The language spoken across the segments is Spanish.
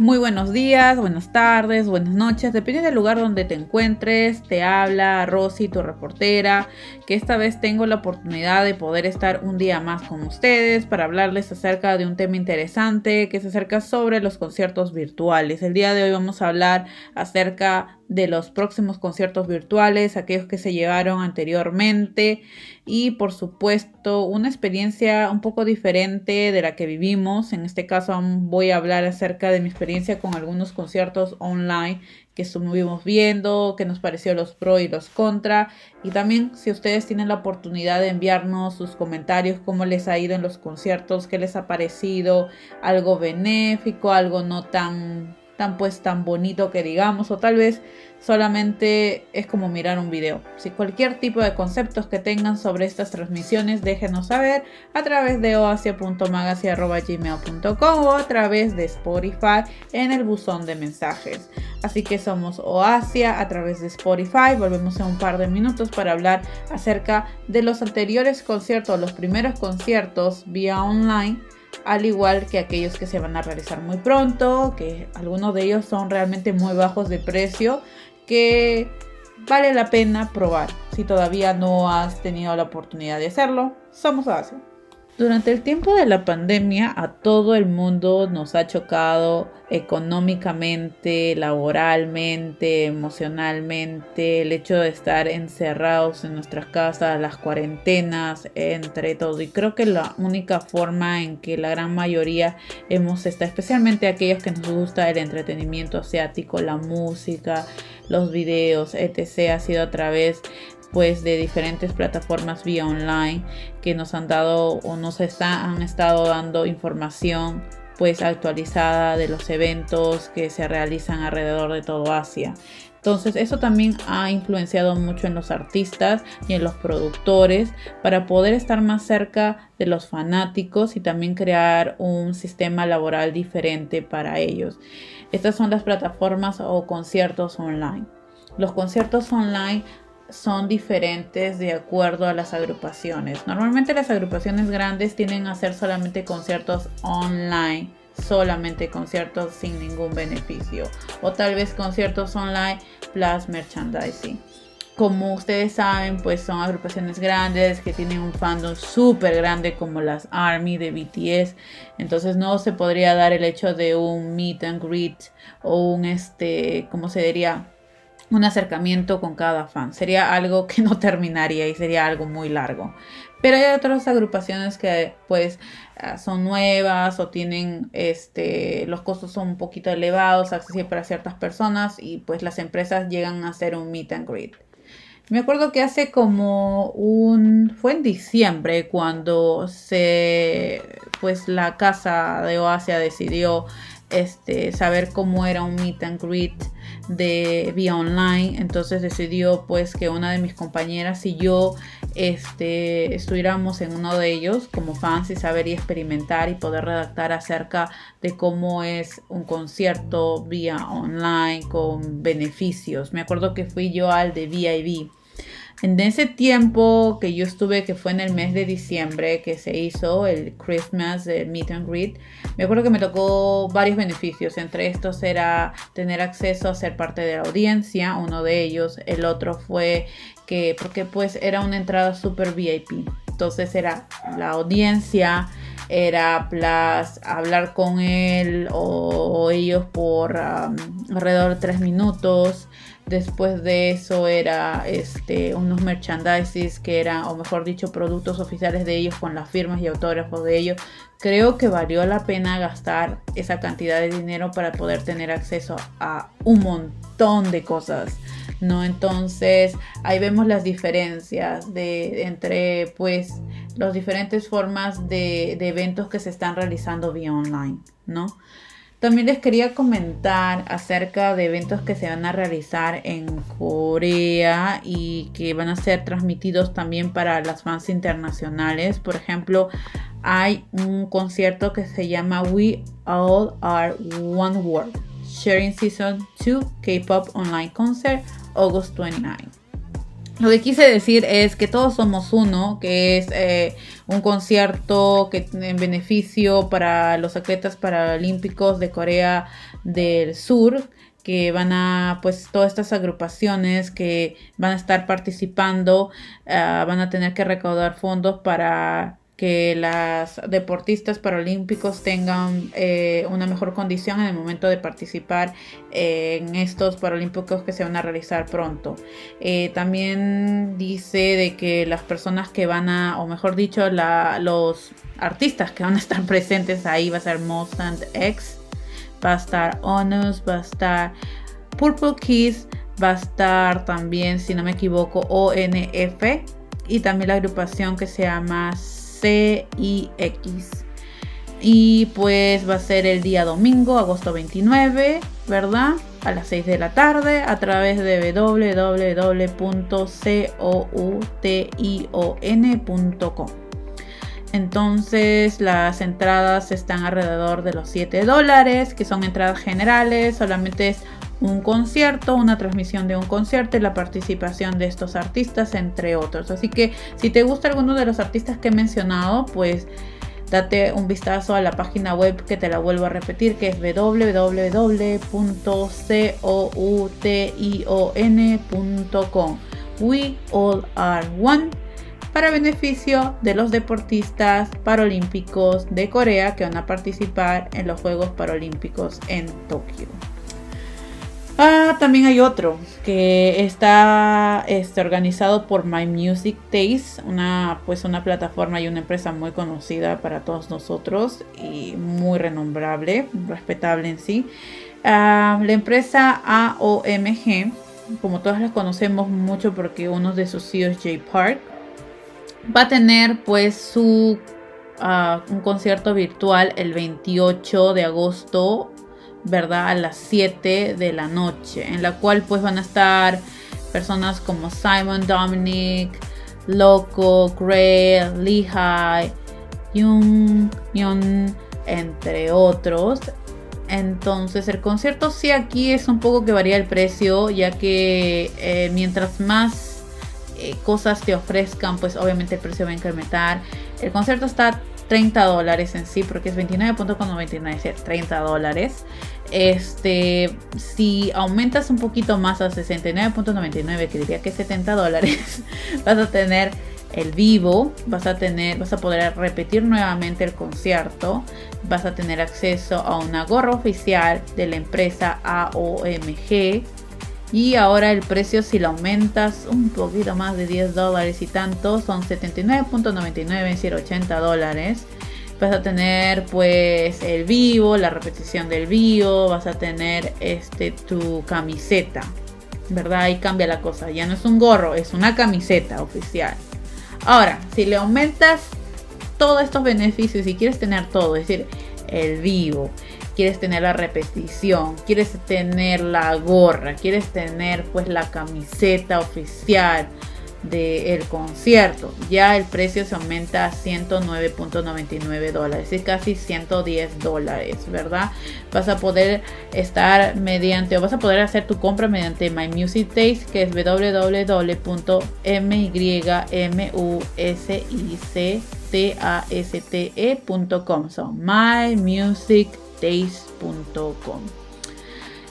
Muy buenos días, buenas tardes, buenas noches, depende del lugar donde te encuentres. Te habla Rosy, tu reportera, que esta vez tengo la oportunidad de poder estar un día más con ustedes para hablarles acerca de un tema interesante que se acerca sobre los conciertos virtuales. El día de hoy vamos a hablar acerca de los próximos conciertos virtuales, aquellos que se llevaron anteriormente y por supuesto una experiencia un poco diferente de la que vivimos. En este caso voy a hablar acerca de mi experiencia con algunos conciertos online que estuvimos viendo, que nos pareció los pro y los contra y también si ustedes tienen la oportunidad de enviarnos sus comentarios, cómo les ha ido en los conciertos, qué les ha parecido, algo benéfico, algo no tan pues tan bonito que digamos o tal vez solamente es como mirar un video. Si cualquier tipo de conceptos que tengan sobre estas transmisiones déjenos saber a través de oasia.magazine.gmail.com o a través de Spotify en el buzón de mensajes. Así que somos Oasia a través de Spotify. Volvemos en un par de minutos para hablar acerca de los anteriores conciertos, los primeros conciertos vía online al igual que aquellos que se van a realizar muy pronto, que algunos de ellos son realmente muy bajos de precio, que vale la pena probar. Si todavía no has tenido la oportunidad de hacerlo, somos Asia. Durante el tiempo de la pandemia a todo el mundo nos ha chocado económicamente, laboralmente, emocionalmente, el hecho de estar encerrados en nuestras casas, las cuarentenas, entre todo. Y creo que la única forma en que la gran mayoría hemos estado, especialmente aquellos que nos gusta el entretenimiento asiático, la música, los videos, etc., ha sido a través pues de diferentes plataformas vía online que nos han dado o nos han estado dando información pues actualizada de los eventos que se realizan alrededor de todo Asia. Entonces eso también ha influenciado mucho en los artistas y en los productores para poder estar más cerca de los fanáticos y también crear un sistema laboral diferente para ellos. Estas son las plataformas o conciertos online. Los conciertos online son diferentes de acuerdo a las agrupaciones. Normalmente las agrupaciones grandes tienen a hacer solamente conciertos online, solamente conciertos sin ningún beneficio o tal vez conciertos online plus merchandising. Como ustedes saben, pues son agrupaciones grandes que tienen un fandom súper grande como las ARMY de BTS. Entonces no se podría dar el hecho de un meet and greet o un, este, ¿cómo se diría? Un acercamiento con cada fan. Sería algo que no terminaría y sería algo muy largo. Pero hay otras agrupaciones que pues ah, son nuevas o tienen este los costos son un poquito elevados, accesibles para ciertas personas y pues las empresas llegan a hacer un meet and greet. Me acuerdo que hace como un fue en diciembre cuando se pues la casa de Oasia decidió este saber cómo era un meet and greet de vía online. Entonces decidió pues que una de mis compañeras y yo este, estuviéramos en uno de ellos como fans y saber y experimentar y poder redactar acerca de cómo es un concierto vía online con beneficios. Me acuerdo que fui yo al de VIV en ese tiempo que yo estuve, que fue en el mes de diciembre, que se hizo el Christmas el Meet and Greet, me acuerdo que me tocó varios beneficios. Entre estos era tener acceso a ser parte de la audiencia, uno de ellos. El otro fue que, porque pues era una entrada super VIP. Entonces era la audiencia, era hablar con él o, ellos por alrededor de tres minutos Después de eso era este, unos merchandises que eran, o mejor dicho, productos oficiales de ellos con las firmas y autógrafos de ellos. Creo que valió la pena gastar esa cantidad de dinero para poder tener acceso a un montón de cosas. ¿no? Entonces ahí vemos las diferencias de, entre pues las diferentes formas de, de eventos que se están realizando vía online, ¿no? También les quería comentar acerca de eventos que se van a realizar en Corea y que van a ser transmitidos también para las fans internacionales. Por ejemplo, hay un concierto que se llama We All Are One World, Sharing Season 2 K-Pop Online Concert, August 29. Lo que quise decir es que todos somos uno, que es eh, un concierto que en beneficio para los atletas paralímpicos de Corea del Sur, que van a, pues todas estas agrupaciones que van a estar participando, ah, van a tener que recaudar fondos para que las deportistas paralímpicos tengan eh, una mejor condición en el momento de participar en estos paralímpicos que se van a realizar pronto. Eh, también dice de que las personas que van a, o mejor dicho, los artistas que van a estar presentes ahí va a ser Mustang X, va a estar Onus, va a estar Purple Kiss, va a estar también, si no me equivoco, ONF y también la agrupación que se llama CIX. Y pues va a ser el día domingo, agosto 29, ¿verdad? A las 6 de la tarde a través de www.coution.com. Entonces las entradas están alrededor de los 7 dólares, que son entradas generales, solamente es un concierto, una transmisión de un concierto y la participación de estos artistas, entre otros. Así que si te gusta alguno de los artistas que he mencionado, pues date un vistazo a la página web que te la vuelvo a repetir, que es www.coution.com. We all are one para beneficio de los deportistas paralímpicos de Corea que van a participar en los Juegos Paralímpicos en Tokio. Ah, también hay otro que está este, organizado por My Music Taste, una, pues una plataforma y una empresa muy conocida para todos nosotros y muy renombrable, respetable en sí. Ah, la empresa AOMG, como todos la conocemos mucho porque uno de sus CEOs, Jay Park, va a tener pues su ah, un concierto virtual el 28 de agosto ¿verdad? A las 7 de la noche, en la cual pues van a estar personas como Simon Dominic, Loco, Gray, Lehigh, Young, Young, entre otros. Entonces el concierto sí aquí es un poco que varía el precio, ya que eh, mientras más eh, cosas te ofrezcan, pues obviamente el precio va a incrementar. El concierto está 30 dólares en sí, porque es 29.99, 30 dólares. Este, si aumentas un poquito más a 69.99, que diría que 70 dólares, vas a tener el vivo, vas a tener, vas a poder repetir nuevamente el concierto, vas a tener acceso a una gorra oficial de la empresa AOMG. Y ahora el precio si lo aumentas un poquito más de 10 dólares y tanto son 79.99 es 80 dólares vas a tener pues el vivo, la repetición del vivo, vas a tener este tu camiseta, ¿verdad? Ahí cambia la cosa, ya no es un gorro, es una camiseta oficial. Ahora, si le aumentas todos estos beneficios y quieres tener todo, es decir, el vivo, quieres tener la repetición, quieres tener la gorra, quieres tener pues la camiseta oficial, del concierto. Ya el precio se aumenta a 109.99 dólares, es casi 110 dólares, ¿verdad? Vas a poder estar mediante, o vas a poder hacer tu compra mediante My Music Taste, que es www.mymusictaste.com. Son mymusictaste.com.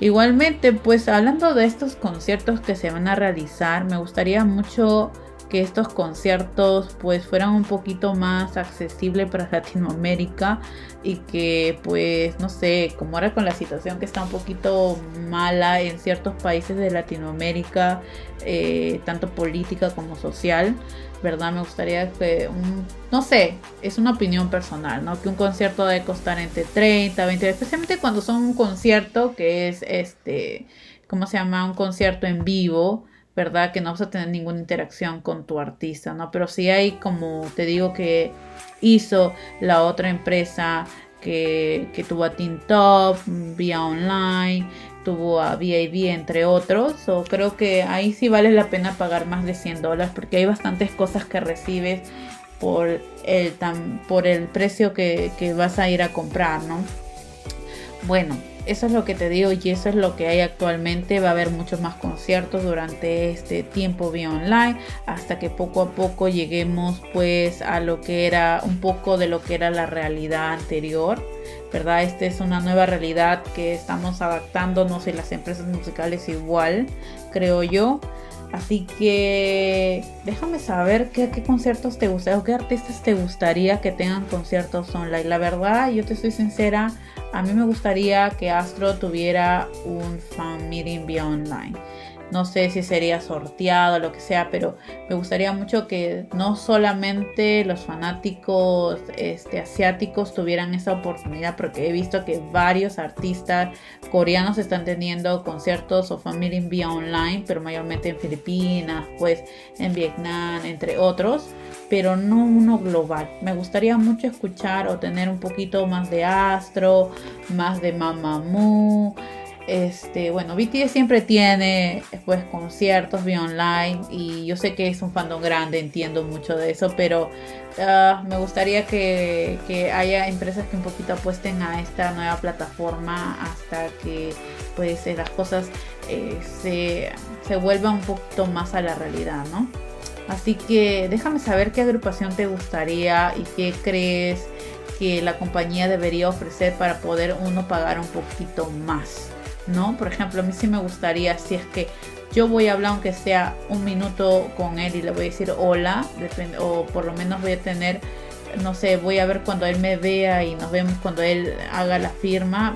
Igualmente, pues hablando de estos conciertos que se van a realizar, me gustaría mucho que estos conciertos pues fueran un poquito más accesibles para Latinoamérica y que pues no sé, como ahora con la situación que está un poquito mala en ciertos países de Latinoamérica, eh, tanto política como social, ¿verdad? Me gustaría que, un, no sé, es una opinión personal, ¿no? Que un concierto debe costar entre 30, 20, especialmente cuando son un concierto que es, este, ¿cómo se llama? Un concierto en vivo, ¿verdad? Que no vas a tener ninguna interacción con tu artista, ¿no? Pero si hay, como te digo, que hizo la otra empresa que, que tuvo a Team Top, vía online, tuvo a VIV entre otros. O creo que ahí sí vale la pena pagar más de 100 dólares porque hay bastantes cosas que recibes por el, por el precio que, que vas a ir a comprar, ¿no? Bueno, eso es lo que te digo y eso es lo que hay actualmente. Va a haber muchos más conciertos durante este tiempo vía online hasta que poco a poco lleguemos pues a lo que era un poco de lo que era la realidad anterior. ¿Verdad? Esta es una nueva realidad que estamos adaptándonos y las empresas musicales igual, creo yo. Así que déjame saber qué, conciertos te gustaría o qué artistas te gustaría que tengan conciertos online. La verdad, yo te soy sincera, a mí me gustaría que Astro tuviera un fan meeting vía online. No sé si sería sorteado lo que sea, pero me gustaría mucho que no solamente los fanáticos este, asiáticos tuvieran esa oportunidad, porque he visto que varios artistas coreanos están teniendo conciertos o meeting vía online, pero mayormente en Filipinas, pues en Vietnam, entre otros pero no uno global. Me gustaría mucho escuchar o tener un poquito más de Astro, más de Mamamoo. Este, bueno, BTS siempre tiene pues conciertos vía online y yo sé que es un fandom grande, entiendo mucho de eso, pero ah, me gustaría que, haya empresas que un poquito apuesten a esta nueva plataforma hasta que pues las cosas eh, se, se vuelvan un poquito más a la realidad, ¿no? Así que déjame saber qué agrupación te gustaría y qué crees que la compañía debería ofrecer para poder uno pagar un poquito más, ¿no? Por ejemplo, a mí sí me gustaría, si es que yo voy a hablar aunque sea un minuto con él y le voy a decir hola, o por lo menos voy a tener, no sé, voy a ver cuando él me vea y nos vemos cuando él haga la firma,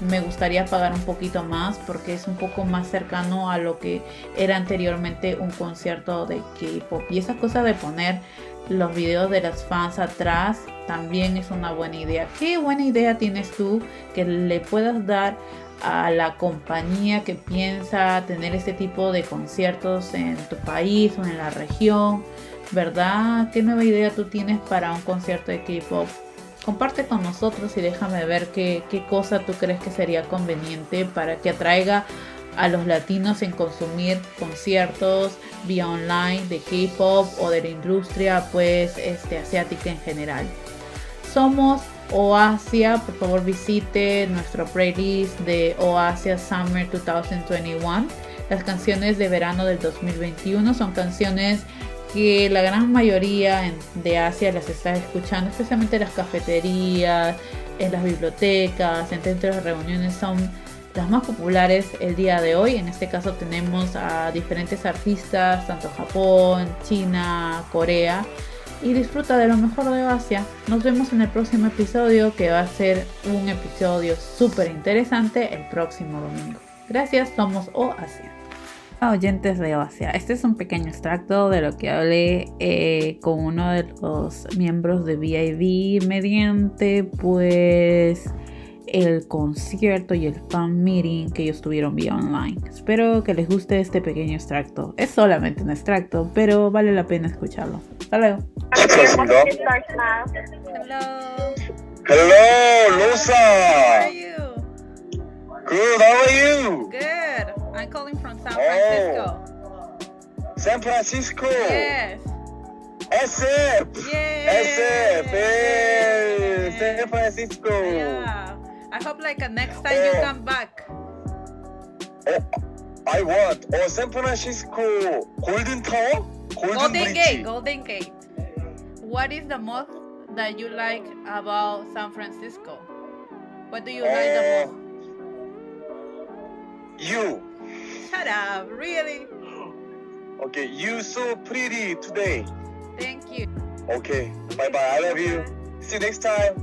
me gustaría pagar un poquito más porque es un poco más cercano a lo que era anteriormente un concierto de K-pop. Y esa cosa de poner los videos de las fans atrás también es una buena idea. ¿Qué buena idea tienes tú que le puedas dar a la compañía que piensa tener este tipo de conciertos en tu país o en la región? ¿Verdad? ¿Qué nueva idea tú tienes para un concierto de K-pop? comparte con nosotros y déjame ver qué, cosa tú crees que sería conveniente para que atraiga a los latinos en consumir conciertos vía online de K-pop o de la industria pues este asiática en general. Somos Oasia, por favor visite nuestro playlist de Oasia Summer 2021. Las canciones de verano del 2021 son canciones que la gran mayoría de Asia las está escuchando, especialmente en las cafeterías, en las bibliotecas, en centros de reuniones, son las más populares el día de hoy. En este caso tenemos a diferentes artistas, tanto Japón, China, Corea. Y disfruta de lo mejor de Asia. Nos vemos en el próximo episodio que va a ser un episodio súper interesante el próximo domingo. Gracias, somos O Asia oyentes de Oasia. Este es un pequeño extracto de lo que hablé eh, con uno de los miembros de VIV mediante pues el concierto y el fan meeting que ellos tuvieron vía online. Espero que les guste este pequeño extracto. Es solamente un extracto, pero vale la pena escucharlo. Hasta luego. Hello. Hello, Lusa. How are you? Good. How are you? Good. I'm calling from San Francisco. Oh, San Francisco. Yes. SF. Yeah. SF. Hey, San Francisco. Yeah. I hope like uh, next time you Oh. come back. Oh, I want. Oh, San Francisco. Golden Tower? Golden, Golden Gate. Golden Gate. What is the most that you like about San Francisco? What do you like the Oh, most? you. Shut up. Really? Okay, you so pretty today. Thank you. Okay, bye bye. I love you. See you next time.